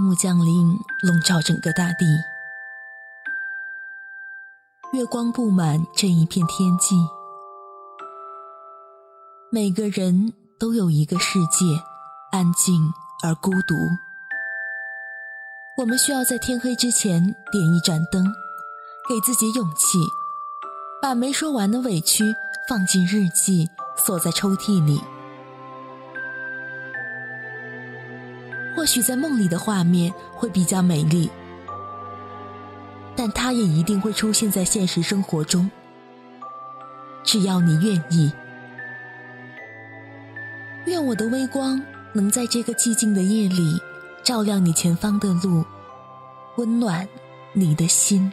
夜幕降临，笼罩整个大地，月光布满这一片天际，每个人都有一个世界，安静而孤独。我们需要在天黑之前点一盏灯，给自己勇气，把没说完的委屈放进日记，锁在抽屉里。许在梦里的画面会比较美丽，但它也一定会出现在现实生活中。只要你愿意，愿我的微光能在这个寂静的夜里照亮你前方的路，温暖你的心。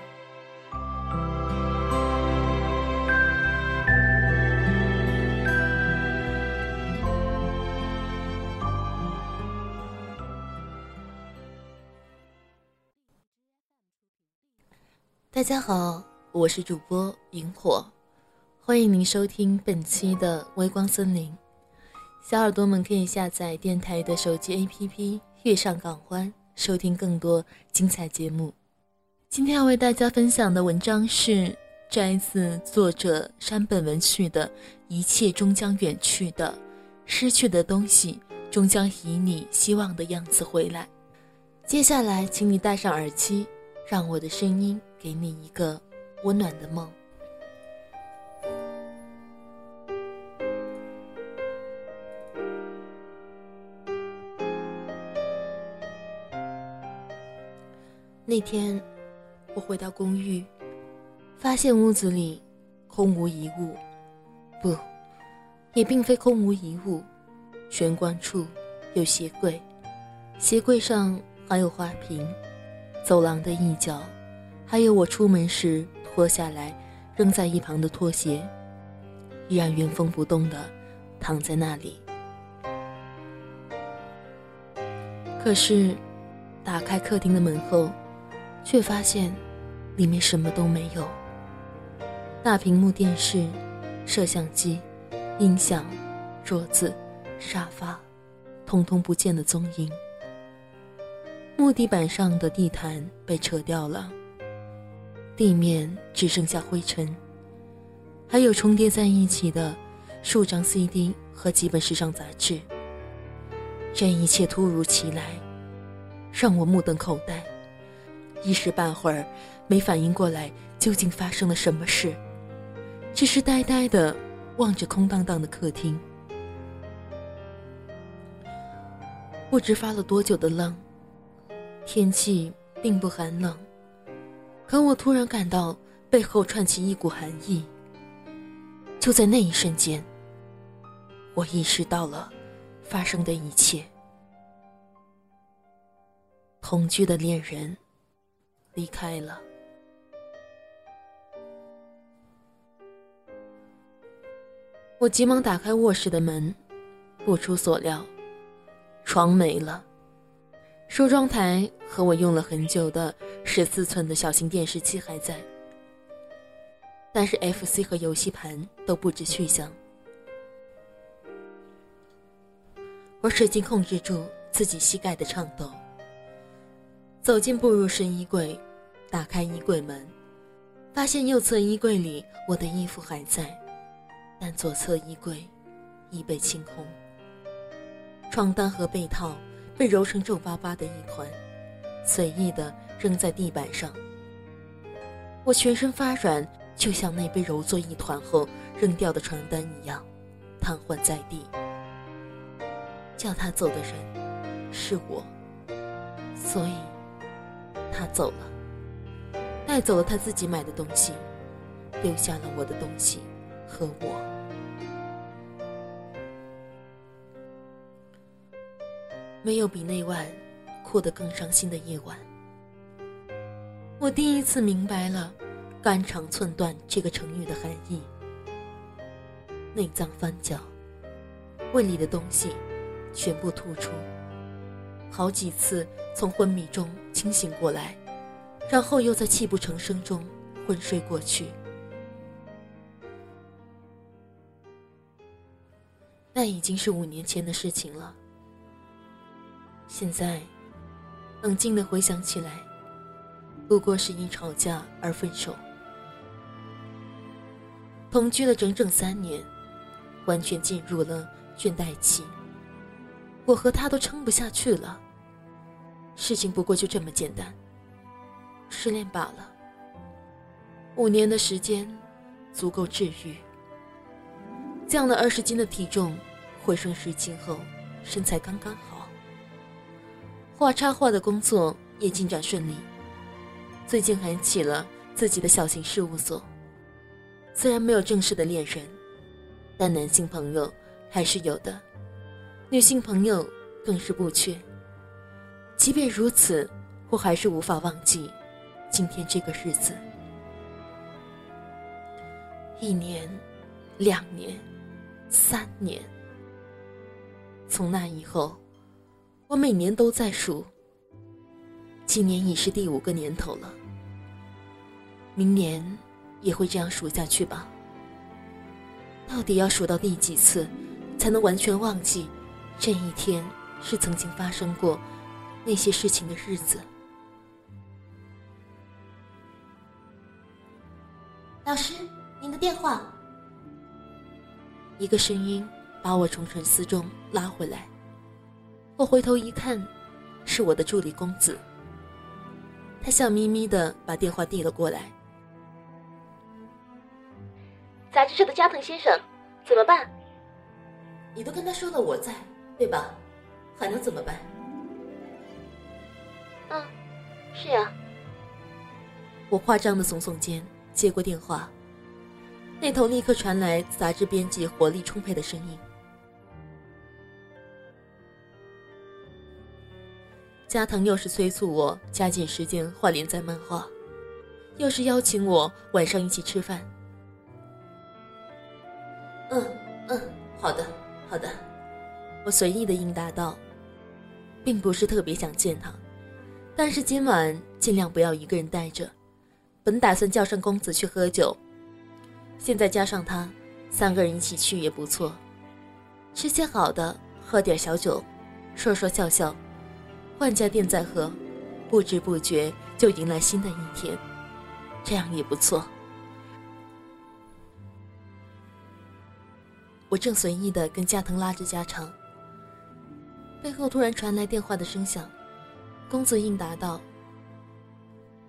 大家好，我是主播萤火，欢迎您收听本期的微光森林。小耳朵们可以下载电台的手机 APP《月上港湾》，收听更多精彩节目。今天要为大家分享的文章是摘自作者山本文绪的《一切终将远去的，失去的东西终将以你希望的样子回来》。接下来，请你戴上耳机，让我的声音。给你一个温暖的梦。那天，我回到公寓，发现屋子里空无一物，不，也并非空无一物。玄关处有鞋柜，鞋柜上还有花瓶，走廊的一角。还有我出门时脱下来扔在一旁的拖鞋，依然原封不动的躺在那里。可是，打开客厅的门后，却发现里面什么都没有。大屏幕电视、摄像机、音响、桌子、沙发，通通不见了踪影。木地板上的地毯被扯掉了。地面只剩下灰尘，还有重叠在一起的数张 CD 和几本时尚杂志。这一切突如其来，让我目瞪口呆，一时半会儿没反应过来究竟发生了什么事，只是呆呆的望着空荡荡的客厅。不知发了多久的愣，天气并不寒冷。可我突然感到背后串起一股寒意。就在那一瞬间，我意识到了发生的一切。同居的恋人离开了。我急忙打开卧室的门，不出所料，床没了。梳妆台和我用了很久的十四寸的小型电视机还在，但是 FC 和游戏盘都不知去向。我使劲控制住自己膝盖的颤抖，走进步入式衣柜，打开衣柜门，发现右侧衣柜里我的衣服还在，但左侧衣柜已被清空，床单和被套。被揉成皱巴巴的一团，随意的扔在地板上。我全身发软，就像那被揉作一团后扔掉的床单一样，瘫痪在地。叫他走的人是我，所以他走了，带走了他自己买的东西，留下了我的东西和我。没有比那晚哭得更伤心的夜晚。我第一次明白了“肝肠寸断”这个成语的含义。内脏翻搅，胃里的东西全部吐出。好几次从昏迷中清醒过来，然后又在泣不成声中昏睡过去。那已经是五年前的事情了。现在，冷静的回想起来，不过是因吵架而分手。同居了整整三年，完全进入了倦怠期。我和他都撑不下去了。事情不过就这么简单，失恋罢了。五年的时间，足够治愈。降了二十斤的体重，回升十斤后，身材刚刚好。画插画的工作也进展顺利，最近还起了自己的小型事务所。虽然没有正式的恋人，但男性朋友还是有的，女性朋友更是不缺。即便如此，我还是无法忘记今天这个日子。一年，两年，三年。从那以后，我每年都在数。今年已是第五个年头了，明年也会这样数下去吧。到底要数到第几次，才能完全忘记这一天是曾经发生过？那些事情的日子，老师，您的电话。一个声音把我从沉思中拉回来。我回头一看，是我的助理公子。他笑眯眯的把电话递了过来。杂志社的加藤先生，怎么办？你都跟他说了我在，对吧？还能怎么办？嗯，是呀。我夸张的耸耸肩，接过电话。那头立刻传来杂志编辑活力充沛的声音：“加藤又是催促我加紧时间画连载漫画，又是邀请我晚上一起吃饭。”“嗯嗯，好的好的。”我随意的应答道，并不是特别想见他。但是今晚尽量不要一个人待着，本打算叫上公子去喝酒，现在加上他，三个人一起去也不错。吃些好的，喝点小酒，说说笑笑，万家店再喝，不知不觉就迎来新的一天，这样也不错。我正随意的跟加藤拉着家常，背后突然传来电话的声响。公子应答道：“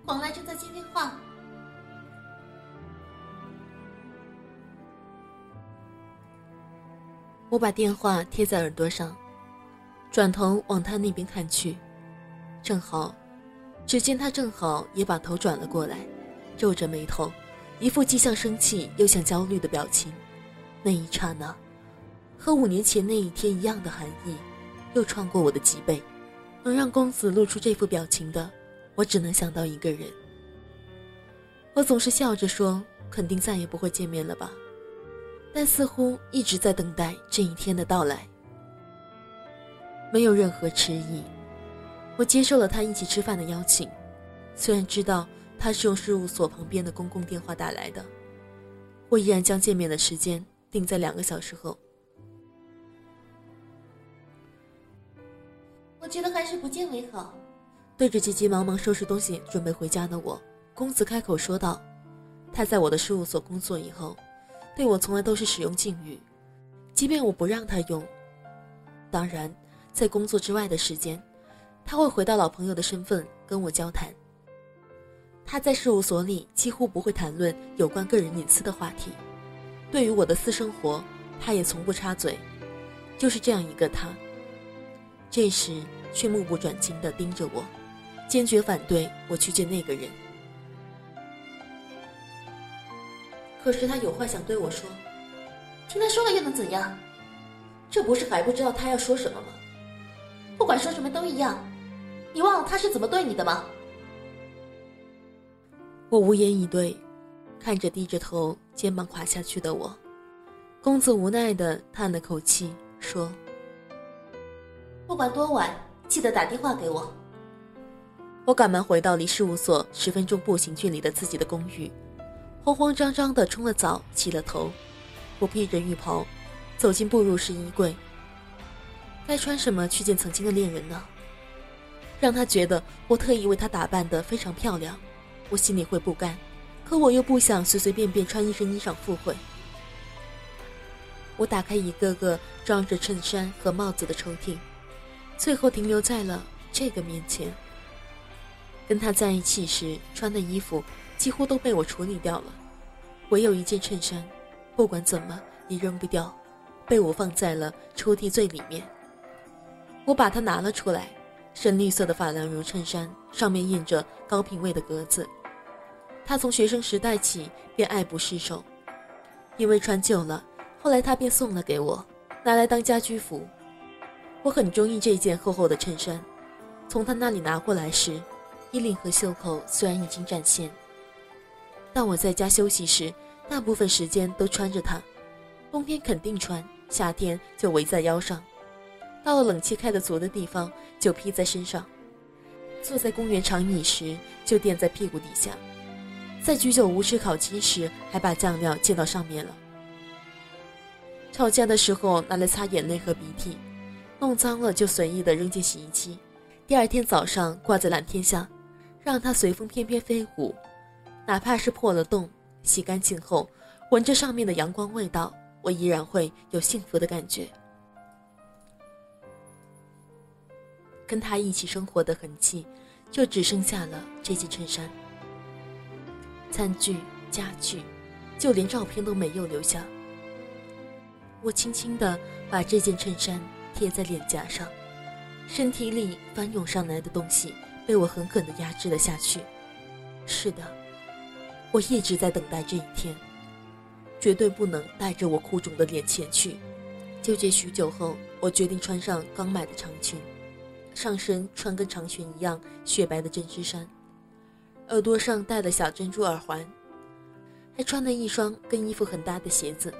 广来正在接电话。”我把电话贴在耳朵上，转头往他那边看去，正好，只见他正好也把头转了过来，皱着眉头，一副既像生气又像焦虑的表情。那一刹那，和五年前那一天一样的寒意，又穿过我的脊背。能让公子露出这副表情的，我只能想到一个人。我总是笑着说，肯定再也不会见面了吧，但似乎一直在等待这一天的到来。没有任何迟疑，我接受了他一起吃饭的邀请，虽然知道他是用事务所旁边的公共电话打来的，我依然将见面的时间定在两个小时后。我觉得还是不见为好。对着急急忙忙收拾东西准备回家的我，公子开口说道：“他在我的事务所工作以后，对我从来都是使用敬语，即便我不让他用。当然，在工作之外的时间，他会回到老朋友的身份跟我交谈。他在事务所里几乎不会谈论有关个人隐私的话题，对于我的私生活，他也从不插嘴。就是这样一个他。这时。”却目不转睛地盯着我，坚决反对我去见那个人。可是他有话想对我说，听他说了又能怎样？这不是还不知道他要说什么吗？不管说什么都一样。你忘了他是怎么对你的吗？我无言以对，看着低着头、肩膀垮下去的我，公子无奈的叹了口气，说：“不管多晚。”记得打电话给我。我赶忙回到离事务所十分钟步行距离的自己的公寓，慌慌张张的冲了澡，洗了头。我披着浴袍，走进步入式衣柜。该穿什么去见曾经的恋人呢？让他觉得我特意为他打扮得非常漂亮，我心里会不甘，可我又不想随随便便穿一身衣裳赴会。我打开一个个装着衬衫和帽子的抽屉，最后停留在了这个面前。跟他在一起时穿的衣服几乎都被我处理掉了，唯有一件衬衫，不管怎么也扔不掉，被我放在了抽屉最里面。我把它拿了出来，深绿色的法兰绒衬衫，上面印着高品位的格子。他从学生时代起便爱不释手，因为穿旧了，后来他便送了给我，拿来当家居服。我很中意这件厚厚的衬衫，从他那里拿过来时。衣领和袖口虽然已经展现，但我在家休息时，大部分时间都穿着它。冬天肯定穿，夏天就围在腰上，到了冷气开得足的地方就披在身上。坐在公园长椅时就垫在屁股底下，在居酒屋吃烤鸡时还把酱料溅到上面了。吵架的时候拿来擦眼泪和鼻涕，弄脏了就随意的扔进洗衣机，第二天早上挂在蓝天下。让它随风翩翩飞舞，哪怕是破了洞，洗干净后，闻着上面的阳光味道，我依然会有幸福的感觉。跟他一起生活的痕迹，就只剩下了这件衬衫。餐具、家具，就连照片都没有留下。我轻轻地把这件衬衫贴在脸颊上，身体里翻涌上来的东西。被我狠狠地压制了下去。是的，我一直在等待这一天，绝对不能带着我哭肿的脸前去。纠结许久后，我决定穿上刚买的长裙，上身穿跟长裙一样雪白的针织衫，耳朵上戴了小珍珠耳环，还穿了一双跟衣服很搭的鞋子。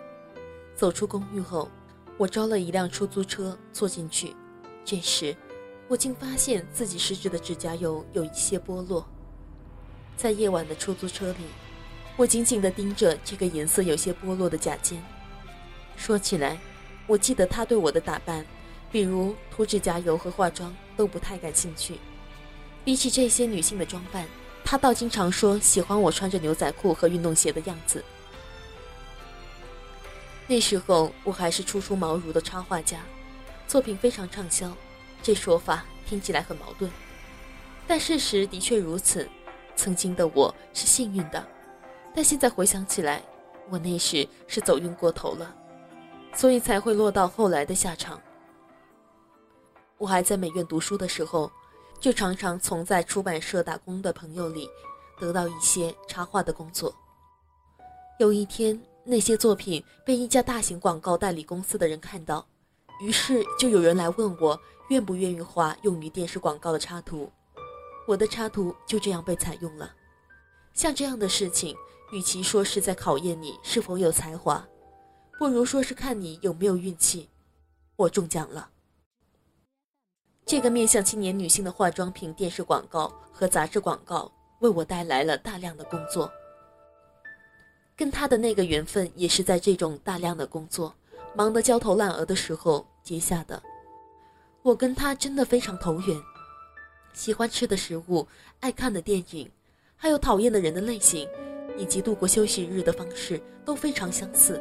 走出公寓后，我招了一辆出租车坐进去，这时。我竟发现自己食指的指甲油有一些剥落。在夜晚的出租车里，我紧紧地盯着这个颜色有些剥落的甲尖。说起来，我记得他对我的打扮，比如涂指甲油和化妆，都不太感兴趣。比起这些女性的装扮，他倒经常说喜欢我穿着牛仔裤和运动鞋的样子。那时候我还是初出茅庐的插画家，作品非常畅销。这说法听起来很矛盾，但事实的确如此。曾经的我是幸运的，但现在回想起来，我那时是走运过头了，所以才会落到后来的下场。我还在美院读书的时候，就常常从在出版社打工的朋友里得到一些插画的工作。有一天，那些作品被一家大型广告代理公司的人看到，于是就有人来问我。愿不愿意画用于电视广告的插图？我的插图就这样被采用了。像这样的事情，与其说是在考验你是否有才华，不如说是看你有没有运气。我中奖了。这个面向青年女性的化妆品电视广告和杂志广告，为我带来了大量的工作。跟他的那个缘分，也是在这种大量的工作忙得焦头烂额的时候结下的。我跟他真的非常投缘，喜欢吃的食物、爱看的电影，还有讨厌的人的类型，以及度过休息日的方式都非常相似。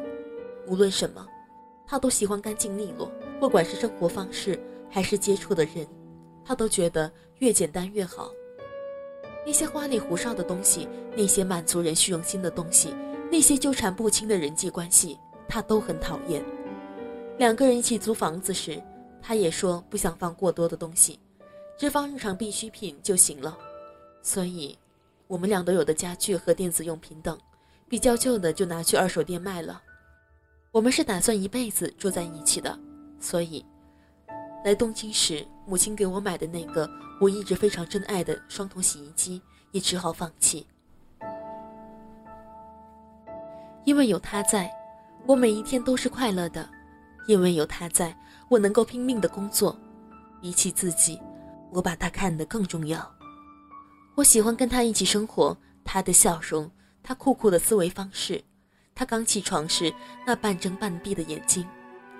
无论什么，他都喜欢干净利落，不管是生活方式还是接触的人，他都觉得越简单越好。那些花里胡哨的东西，那些满足人虚荣心的东西，那些纠缠不清的人际关系，他都很讨厌。两个人一起租房子时。他也说不想放过多的东西，只放日常必需品就行了。所以，我们俩都有的家具和电子用品等，比较旧的就拿去二手店卖了。我们是打算一辈子住在一起的，所以，来东京时，母亲给我买的那个我一直非常珍爱的双桶洗衣机也只好放弃。因为有他在，我每一天都是快乐的。因为有他在，我能够拼命的工作。比起自己，我把他看得更重要。我喜欢跟他一起生活，他的笑容，他酷酷的思维方式，他刚起床时那半睁半闭的眼睛，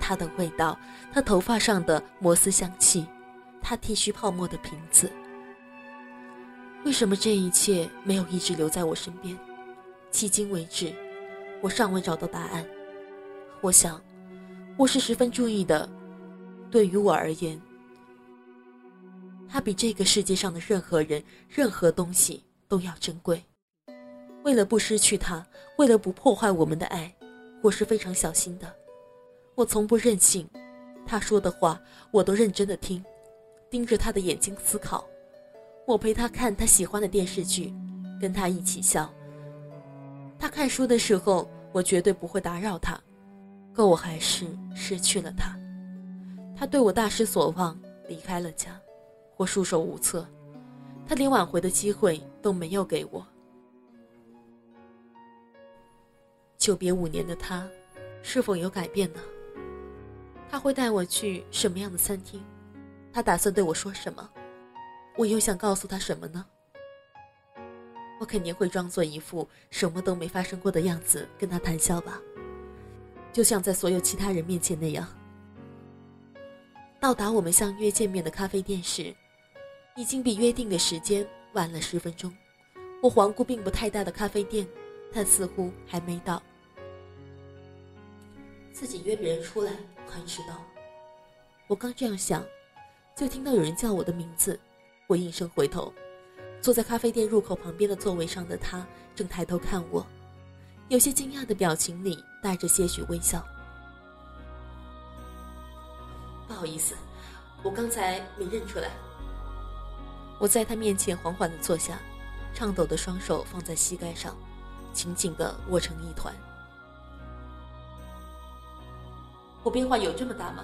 他的味道，他头发上的摩斯香气，他剃须泡沫的瓶子，为什么这一切没有一直留在我身边？迄今为止，我尚未找到答案。我想，我是十分注意的。对于我而言，他比这个世界上的任何人、任何东西都要珍贵。为了不失去他，为了不破坏我们的爱，我是非常小心的。我从不任性，他说的话我都认真的听，盯着他的眼睛思考。我陪他看他喜欢的电视剧，跟他一起笑。他看书的时候，我绝对不会打扰他，可我还是失去了他。他对我大失所望，离开了家，我束手无策。他连挽回的机会都没有给我。久别五年的他，是否有改变呢？他会带我去什么样的餐厅？他打算对我说什么？我又想告诉他什么呢？我肯定会装作一副什么都没发生过的样子跟他谈笑吧，就像在所有其他人面前那样。到达我们相约见面的咖啡店时，已经比约定的时间晚了十分钟。我环顾并不太大的咖啡店，他似乎还没到。自己约别人出来很迟到，我刚这样想，就听到有人叫我的名字，我应声回头。坐在咖啡店入口旁边的座位上的他，正抬头看我，有些惊讶的表情里带着些许微笑。不好意思，我刚才没认出来。我在他面前缓缓的坐下，颤抖的双手放在膝盖上，紧紧的握成一团。我变化有这么大吗？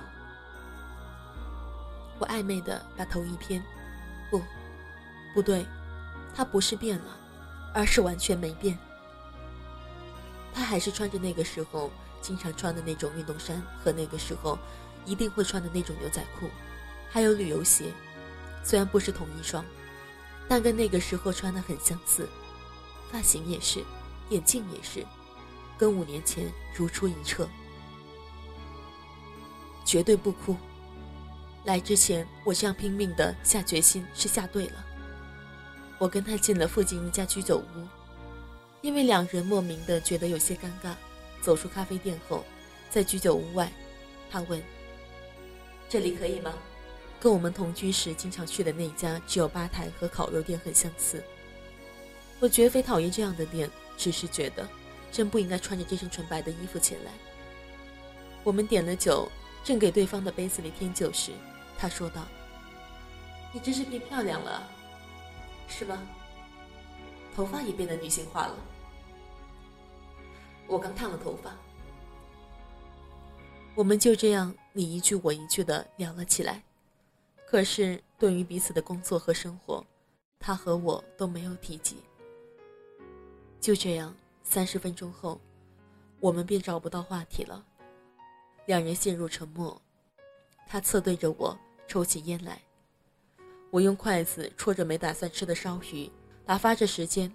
我暧昧的把头一偏，不，不对。他不是变了，而是完全没变。他还是穿着那个时候经常穿的那种运动衫和那个时候一定会穿的那种牛仔裤，还有旅游鞋。虽然不是同一双，但跟那个时候穿的很相似。发型也是，眼镜也是，跟五年前如出一辙。绝对不哭。来之前我这样拼命的下决心是下对了。我跟他进了附近一家居酒屋，因为两人莫名的觉得有些尴尬。走出咖啡店后，在居酒屋外，他问：“这里可以吗？”跟我们同居时经常去的那家只有吧台和烤肉店很相似。我绝非讨厌这样的店，只是觉得真不应该穿着这身纯白的衣服前来。我们点了酒，正给对方的杯子里添酒时，他说道：“你真是变漂亮了。”是吗？头发也变得女性化了。我刚烫了头发。我们就这样你一句我一句的聊了起来，可是对于彼此的工作和生活，他和我都没有提及。就这样，三十分钟后，我们便找不到话题了，两人陷入沉默。他侧对着我，抽起烟来。我用筷子戳着没打算吃的烧鱼，打发着时间。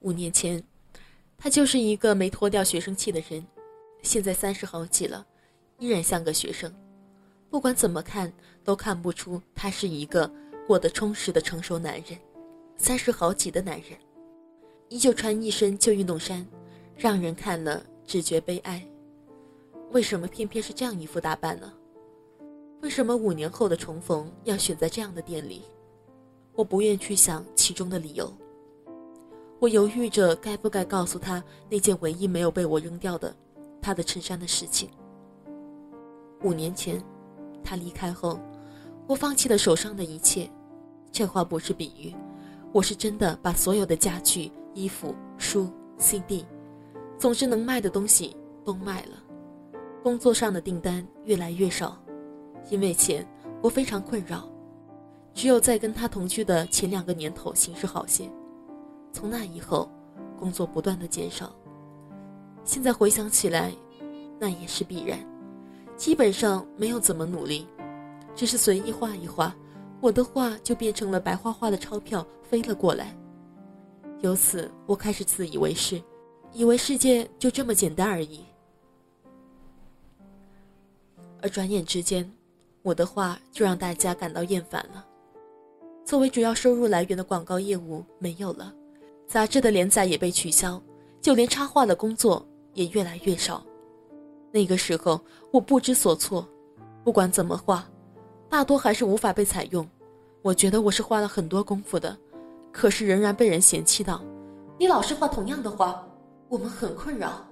五年前，他就是一个没脱掉学生气的人，现在三十好几了，依然像个学生。不管怎么看，都看不出他是一个过得充实的成熟男人。三十好几的男人，依旧穿一身旧运动衫，让人看了只觉悲哀。为什么偏偏是这样一副打扮呢？为什么五年后的重逢要选在这样的店里？我不愿去想其中的理由。我犹豫着该不该告诉他那件唯一没有被我扔掉的他的衬衫的事情。五年前，他离开后，我放弃了手上的一切。这话不是比喻，我是真的把所有的家具、衣服、书、CD，总之能卖的东西都卖了。工作上的订单越来越少。因为钱，我非常困扰。只有在跟他同居的前两个年头，形势好些。从那以后，工作不断的减少。现在回想起来，那也是必然。基本上没有怎么努力，只是随意画一画，我的画就变成了白花花的钞票飞了过来。由此，我开始自以为是，以为世界就这么简单而已。而转眼之间。我的画就让大家感到厌烦了。作为主要收入来源的广告业务没有了，杂志的连载也被取消，就连插画的工作也越来越少。那个时候我不知所措，不管怎么画，大多还是无法被采用。我觉得我是花了很多功夫的，可是仍然被人嫌弃道：“你老是画同样的画，我们很困扰。”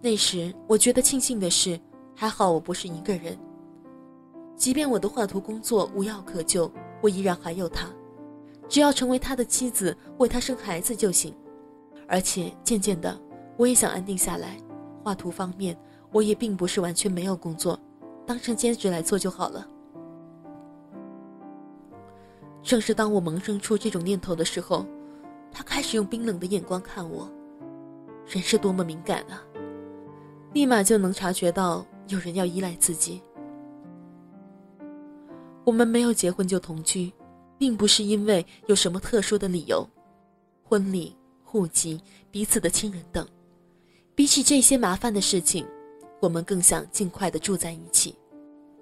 那时我觉得庆幸的是，还好我不是一个人。即便我的画图工作无药可救，我依然还有他，只要成为他的妻子，为他生孩子就行。而且渐渐的，我也想安定下来。画图方面，我也并不是完全没有工作，当成兼职来做就好了。正是当我萌生出这种念头的时候，他开始用冰冷的眼光看我。人是多么敏感啊！立马就能察觉到有人要依赖自己。我们没有结婚就同居，并不是因为有什么特殊的理由，婚礼、户籍、彼此的亲人等，比起这些麻烦的事情，我们更想尽快的住在一起，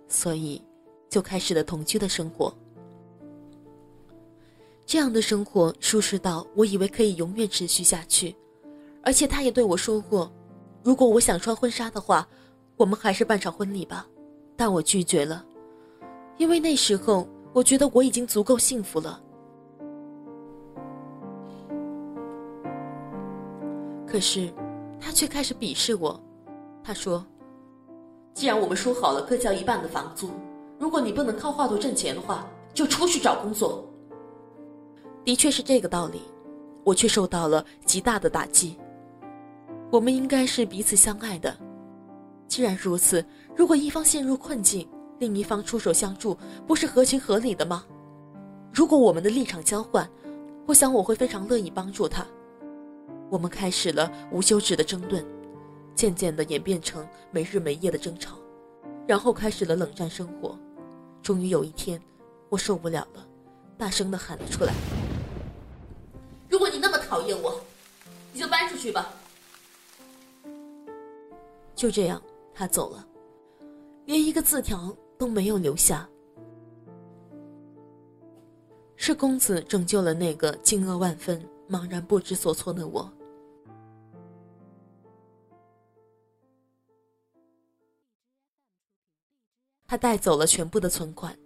所以就开始了同居的生活。这样的生活舒适到我以为可以永远持续下去，而且他也对我说过。如果我想穿婚纱的话，我们还是办场婚礼吧。但我拒绝了，因为那时候我觉得我已经足够幸福了。可是，他却开始鄙视我。他说：“既然我们说好了各交一半的房租，如果你不能靠画图挣钱的话，就出去找工作。”的确是这个道理，我却受到了极大的打击。我们应该是彼此相爱的，既然如此，如果一方陷入困境，另一方出手相助，不是合情合理的吗？如果我们的立场交换，我想我会非常乐意帮助他。我们开始了无休止的争论，渐渐的演变成没日没夜的争吵，然后开始了冷战生活。终于有一天，我受不了了，大声的喊了出来：“如果你那么讨厌我，你就搬出去吧。”就这样，他走了，连一个字条都没有留下。是公子拯救了那个惊愕万分、茫然不知所措的我。他带走了全部的存款，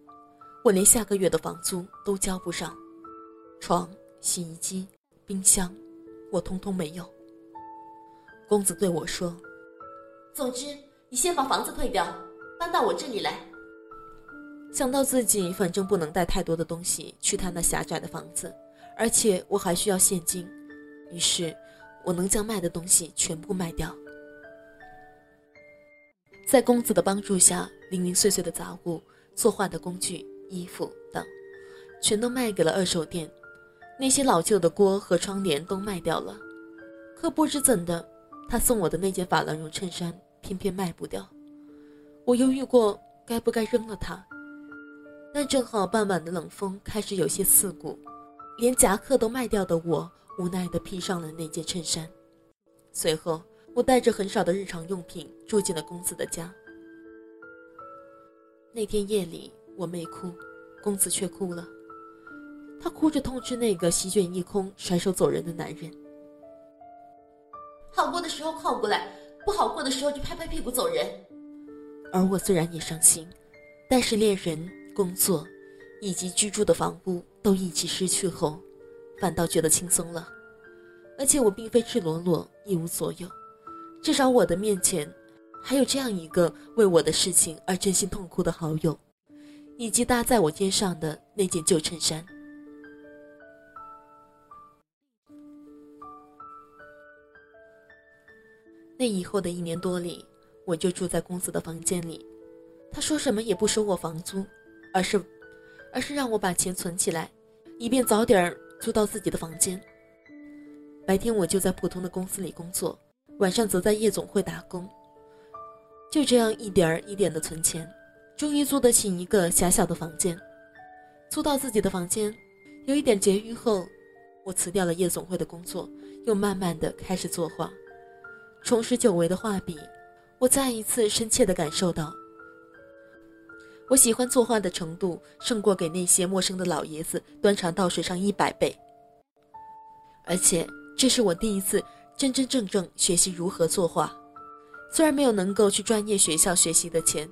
我连下个月的房租都交不上，床、洗衣机、冰箱，我通通没有。公子对我说。总之，你先把房子退掉，搬到我这里来。想到自己反正不能带太多的东西去他那狭窄的房子，而且我还需要现金，于是我能将卖的东西全部卖掉。在公子的帮助下，零零碎碎的杂物、作画的工具、衣服等，全都卖给了二手店。那些老旧的锅和窗帘都卖掉了，可不知怎的。他送我的那件法兰绒衬衫偏偏卖不掉，我犹豫过该不该扔了它，但正好傍晚的冷风开始有些刺骨，连夹克都卖掉的我无奈地披上了那件衬衫。随后，我带着很少的日常用品住进了公子的家。那天夜里，我没哭，公子却哭了，他哭着痛斥那个席卷一空、甩手走人的男人。好过的时候靠过来，不好过的时候就拍拍屁股走人。而我虽然也伤心，但是恋人、工作，以及居住的房屋都一起失去后，反倒觉得轻松了。而且我并非赤裸裸、一无所有，至少我的面前，还有这样一个为我的事情而真心痛哭的好友，以及搭在我肩上的那件旧衬衫。那以后的一年多里，我就住在公司的房间里。他说什么也不收我房租，而是，而是让我把钱存起来，以便早点租到自己的房间。白天我就在普通的公司里工作，晚上则在夜总会打工。就这样一点儿一点的存钱，终于租得起一个狭小的房间。租到自己的房间，有一点结余后，我辞掉了夜总会的工作，又慢慢的开始作画。重拾久违的画笔，我再一次深切地感受到，我喜欢作画的程度胜过给那些陌生的老爷子端茶倒水上一百倍。而且，这是我第一次真真正正学习如何作画。虽然没有能够去专业学校学习的钱，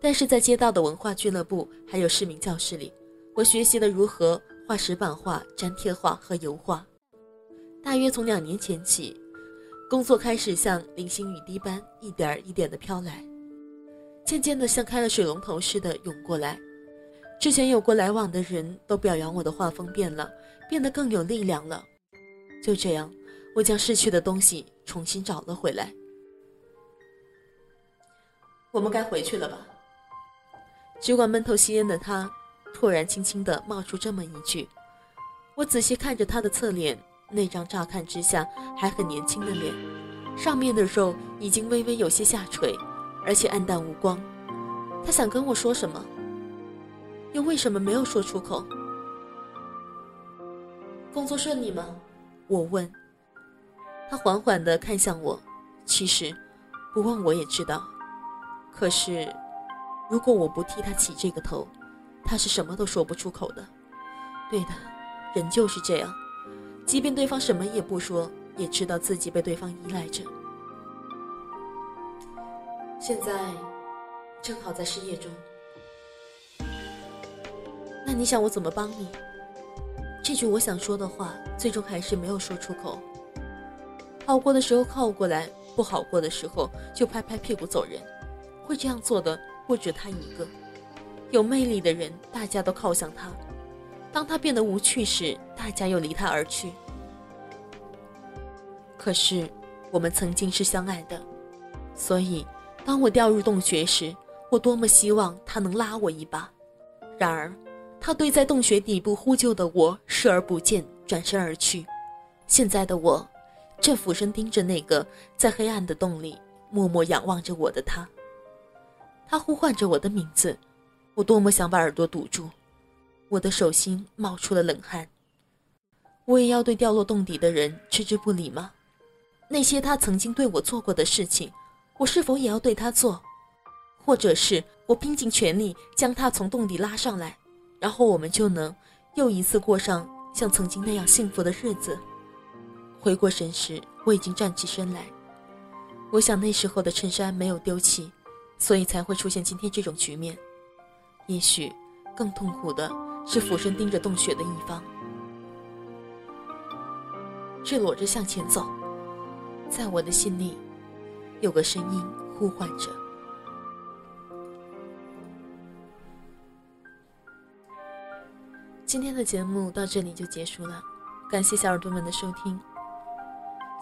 但是在街道的文化俱乐部还有市民教室里，我学习了如何画石板画、粘贴画和油画。大约从两年前起，工作开始像零星雨滴般一点一点的飘来，渐渐的像开了水龙头似的涌过来。之前有过来往的人都表扬我的画风变了，变得更有力量了。就这样，我将失去的东西重新找了回来。我们该回去了吧？只管闷头吸烟的他，突然轻轻的冒出这么一句。我仔细看着他的侧脸，那张乍看之下还很年轻的脸，上面的肉已经微微有些下垂，而且暗淡无光。他想跟我说什么，又为什么没有说出口？工作顺利吗？我问。他缓缓的看向我，其实，不问我也知道。可是，如果我不替他起这个头，他是什么都说不出口的。对的，人就是这样，即便对方什么也不说，也知道自己被对方依赖着。现在，正好在失业中。那你想我怎么帮你？这句我想说的话，最终还是没有说出口。好过的时候靠过来，不好过的时候就拍拍屁股走人。会这样做的不止他一个，有魅力的人大家都靠向他，当他变得无趣时，大家又离他而去。可是我们曾经是相爱的，所以当我掉入洞穴时，我多么希望他能拉我一把。然而，他对在洞穴底部呼救的我视而不见，转身而去。现在的我，正俯身盯着那个在黑暗的洞里默默仰望着我的他。他呼唤着我的名字，我多么想把耳朵堵住，我的手心冒出了冷汗。我也要对掉落洞底的人置之不理吗？那些他曾经对我做过的事情，我是否也要对他做？或者是我拼尽全力将他从洞底拉上来，然后我们就能又一次过上像曾经那样幸福的日子？回过神时，我已经站起身来。我想那时候的衬衫没有丢弃。所以才会出现今天这种局面。也许，更痛苦的是俯身盯着洞穴的一方，赤裸着向前走。在我的心里，有个声音呼唤着。今天的节目到这里就结束了，感谢小耳朵们的收听。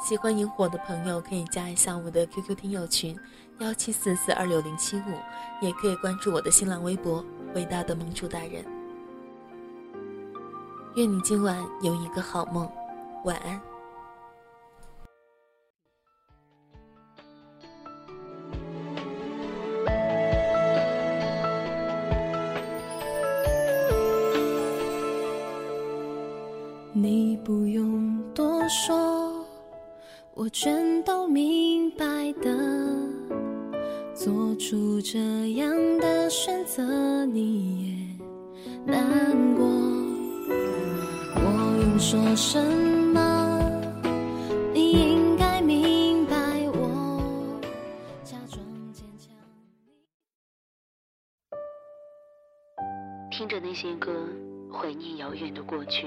喜欢萤火的朋友可以加一下我的 QQ 听友群幺七四四二六零七五，也可以关注我的新浪微博“伟大的盟主大人”。愿你今晚有一个好梦，晚安。全都明白的，做出这样的选择，你也难过。我用说什么？你应该明白我。假装坚强。听着那些歌，怀念遥远的过去。